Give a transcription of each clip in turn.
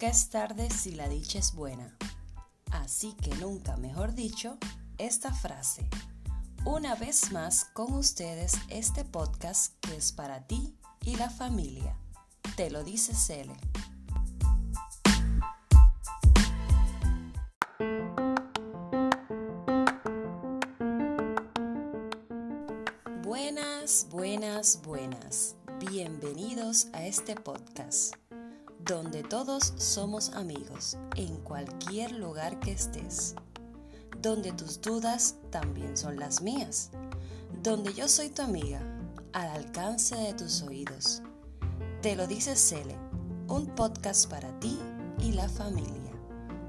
Nunca es tarde si la dicha es buena. Así que nunca, mejor dicho, esta frase. Una vez más con ustedes este podcast que es para ti y la familia. Te lo dice Cele. Buenas, buenas, buenas. Bienvenidos a este podcast, donde todos somos amigos en cualquier lugar que estés, donde tus dudas también son las mías, donde yo soy tu amiga, al alcance de tus oídos. Te lo dice Cele, un podcast para ti y la familia,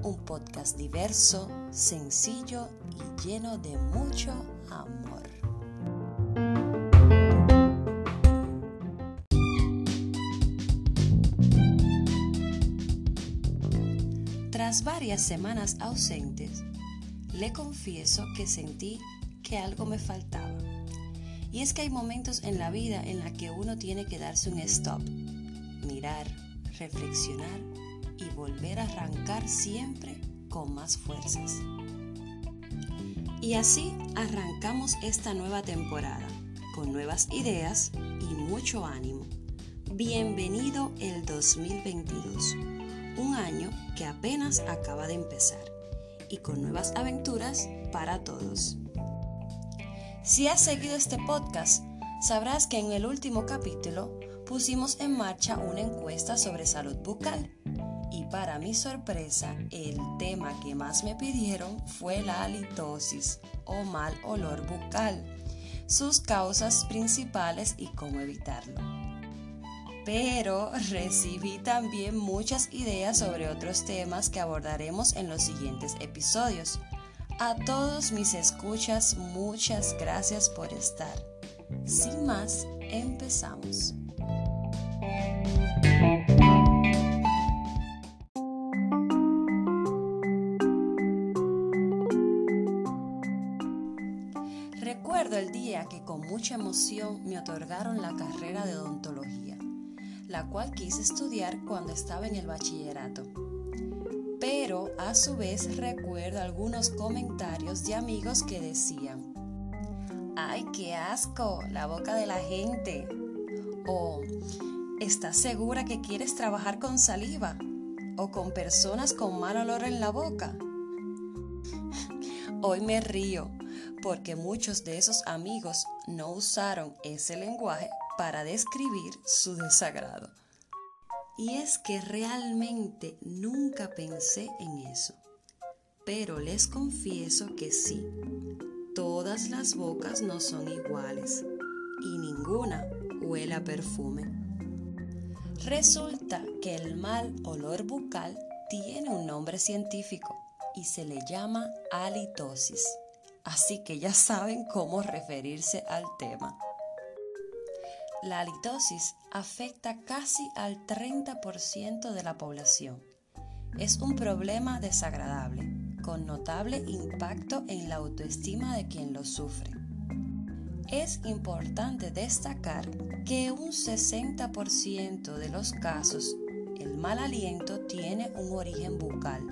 un podcast diverso, sencillo y lleno de mucho amor. Tras varias semanas ausentes, le confieso que sentí que algo me faltaba. Y es que hay momentos en la vida en la que uno tiene que darse un stop, mirar, reflexionar y volver a arrancar siempre con más fuerzas. Y así arrancamos esta nueva temporada, con nuevas ideas y mucho ánimo. Bienvenido el 2022 un año que apenas acaba de empezar y con nuevas aventuras para todos. Si has seguido este podcast, sabrás que en el último capítulo pusimos en marcha una encuesta sobre salud bucal y para mi sorpresa el tema que más me pidieron fue la halitosis o mal olor bucal, sus causas principales y cómo evitarlo pero recibí también muchas ideas sobre otros temas que abordaremos en los siguientes episodios. A todos mis escuchas, muchas gracias por estar. Sin más, empezamos. Recuerdo el día que con mucha emoción me otorgaron la carrera de odontología la cual quise estudiar cuando estaba en el bachillerato. Pero a su vez recuerdo algunos comentarios de amigos que decían, ¡ay, qué asco! La boca de la gente. O, ¿estás segura que quieres trabajar con saliva? ¿O con personas con mal olor en la boca? Hoy me río porque muchos de esos amigos no usaron ese lenguaje para describir su desagrado. Y es que realmente nunca pensé en eso. Pero les confieso que sí, todas las bocas no son iguales y ninguna huele a perfume. Resulta que el mal olor bucal tiene un nombre científico y se le llama halitosis. Así que ya saben cómo referirse al tema. La halitosis afecta casi al 30% de la población. Es un problema desagradable, con notable impacto en la autoestima de quien lo sufre. Es importante destacar que un 60% de los casos el mal aliento tiene un origen bucal,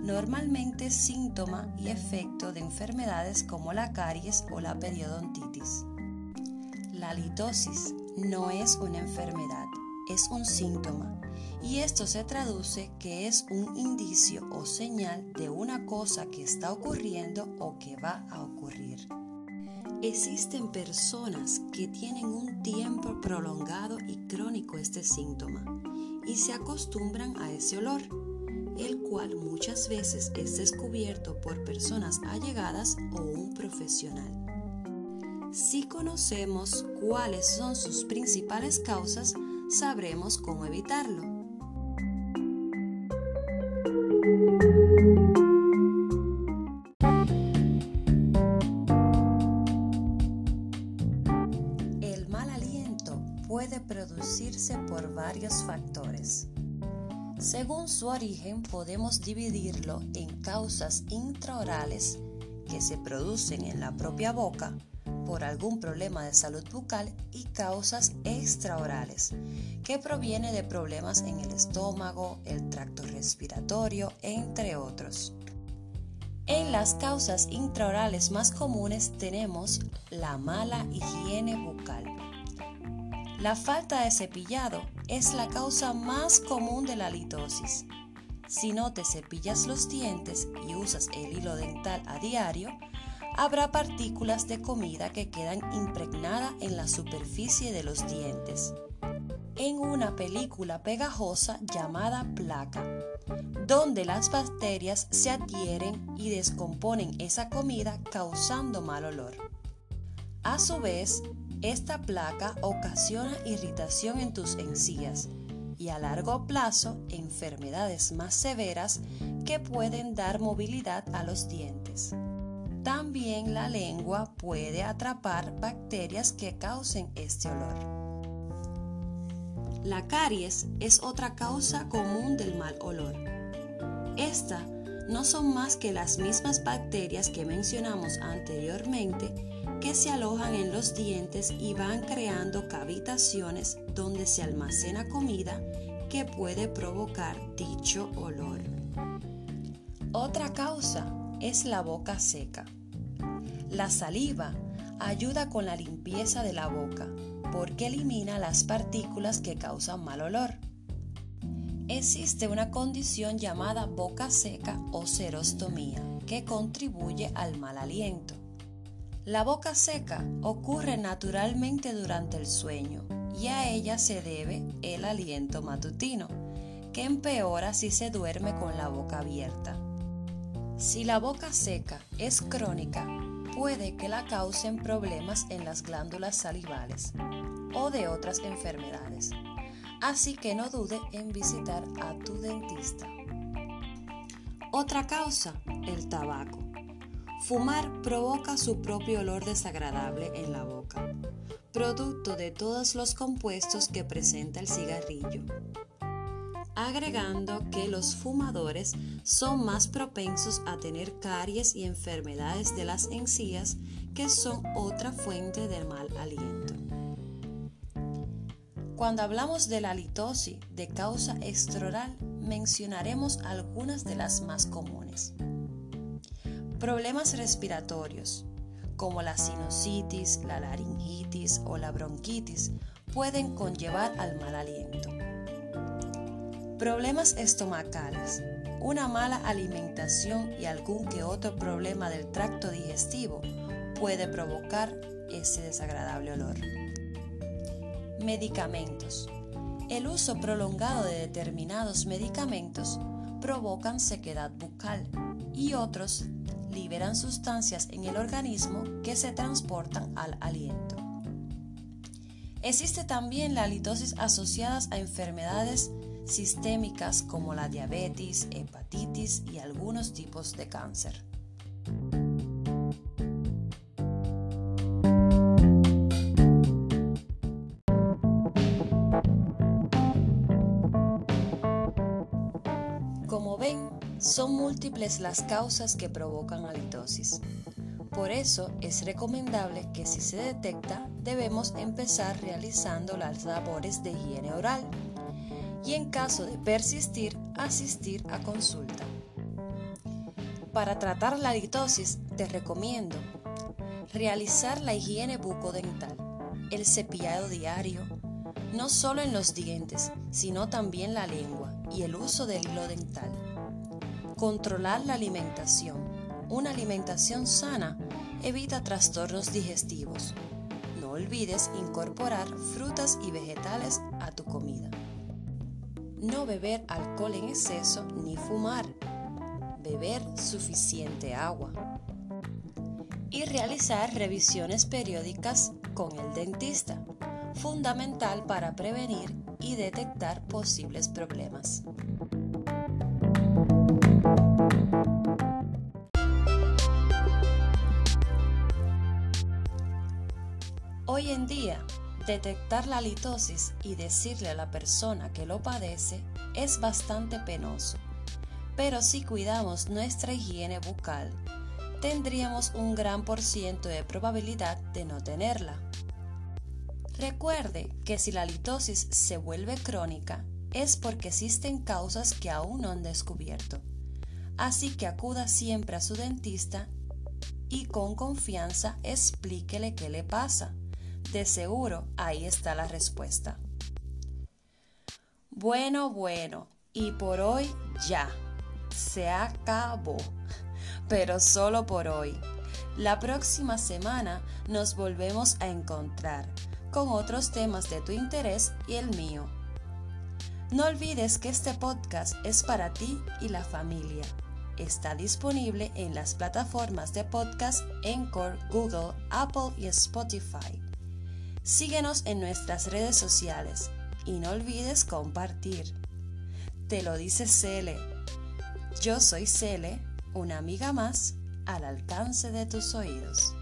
normalmente síntoma y efecto de enfermedades como la caries o la periodontitis. La halitosis no es una enfermedad, es un síntoma y esto se traduce que es un indicio o señal de una cosa que está ocurriendo o que va a ocurrir. Existen personas que tienen un tiempo prolongado y crónico este síntoma y se acostumbran a ese olor, el cual muchas veces es descubierto por personas allegadas o un profesional. Si conocemos cuáles son sus principales causas, sabremos cómo evitarlo. El mal aliento puede producirse por varios factores. Según su origen podemos dividirlo en causas intraorales que se producen en la propia boca, por algún problema de salud bucal y causas extraorales, que proviene de problemas en el estómago, el tracto respiratorio, entre otros. En las causas intraorales más comunes tenemos la mala higiene bucal. La falta de cepillado es la causa más común de la litosis. Si no te cepillas los dientes y usas el hilo dental a diario, habrá partículas de comida que quedan impregnadas en la superficie de los dientes. En una película pegajosa llamada placa, donde las bacterias se adhieren y descomponen esa comida causando mal olor. A su vez, esta placa ocasiona irritación en tus encías y a largo plazo enfermedades más severas que pueden dar movilidad a los dientes. También la lengua puede atrapar bacterias que causen este olor. La caries es otra causa común del mal olor. Esta no son más que las mismas bacterias que mencionamos anteriormente que se alojan en los dientes y van creando cavitaciones donde se almacena comida que puede provocar dicho olor. Otra causa es la boca seca. La saliva ayuda con la limpieza de la boca porque elimina las partículas que causan mal olor. Existe una condición llamada boca seca o serostomía que contribuye al mal aliento. La boca seca ocurre naturalmente durante el sueño y a ella se debe el aliento matutino, que empeora si se duerme con la boca abierta. Si la boca seca es crónica, puede que la causen problemas en las glándulas salivales o de otras enfermedades. Así que no dude en visitar a tu dentista. Otra causa, el tabaco. Fumar provoca su propio olor desagradable en la boca, producto de todos los compuestos que presenta el cigarrillo agregando que los fumadores son más propensos a tener caries y enfermedades de las encías que son otra fuente del mal aliento. Cuando hablamos de la litosis de causa extraoral, mencionaremos algunas de las más comunes. Problemas respiratorios, como la sinusitis, la laringitis o la bronquitis, pueden conllevar al mal aliento. Problemas estomacales. Una mala alimentación y algún que otro problema del tracto digestivo puede provocar ese desagradable olor. Medicamentos. El uso prolongado de determinados medicamentos provocan sequedad bucal y otros liberan sustancias en el organismo que se transportan al aliento. Existe también la litosis asociadas a enfermedades sistémicas como la diabetes, hepatitis y algunos tipos de cáncer. Como ven, son múltiples las causas que provocan halitosis. Por eso es recomendable que si se detecta debemos empezar realizando las labores de higiene oral y en caso de persistir, asistir a consulta. Para tratar la litosis te recomiendo realizar la higiene bucodental, el cepillado diario, no solo en los dientes, sino también la lengua y el uso del hilo dental. Controlar la alimentación. Una alimentación sana evita trastornos digestivos. No olvides incorporar frutas y vegetales a tu comida no beber alcohol en exceso ni fumar, beber suficiente agua y realizar revisiones periódicas con el dentista, fundamental para prevenir y detectar posibles problemas. Hoy en día, Detectar la litosis y decirle a la persona que lo padece es bastante penoso, pero si cuidamos nuestra higiene bucal, tendríamos un gran por ciento de probabilidad de no tenerla. Recuerde que si la litosis se vuelve crónica es porque existen causas que aún no han descubierto. Así que acuda siempre a su dentista y con confianza explíquele qué le pasa. De seguro ahí está la respuesta. Bueno, bueno, y por hoy ya. Se acabó. Pero solo por hoy. La próxima semana nos volvemos a encontrar con otros temas de tu interés y el mío. No olvides que este podcast es para ti y la familia. Está disponible en las plataformas de podcast Encore, Google, Apple y Spotify. Síguenos en nuestras redes sociales y no olvides compartir. Te lo dice Cele. Yo soy Cele, una amiga más al alcance de tus oídos.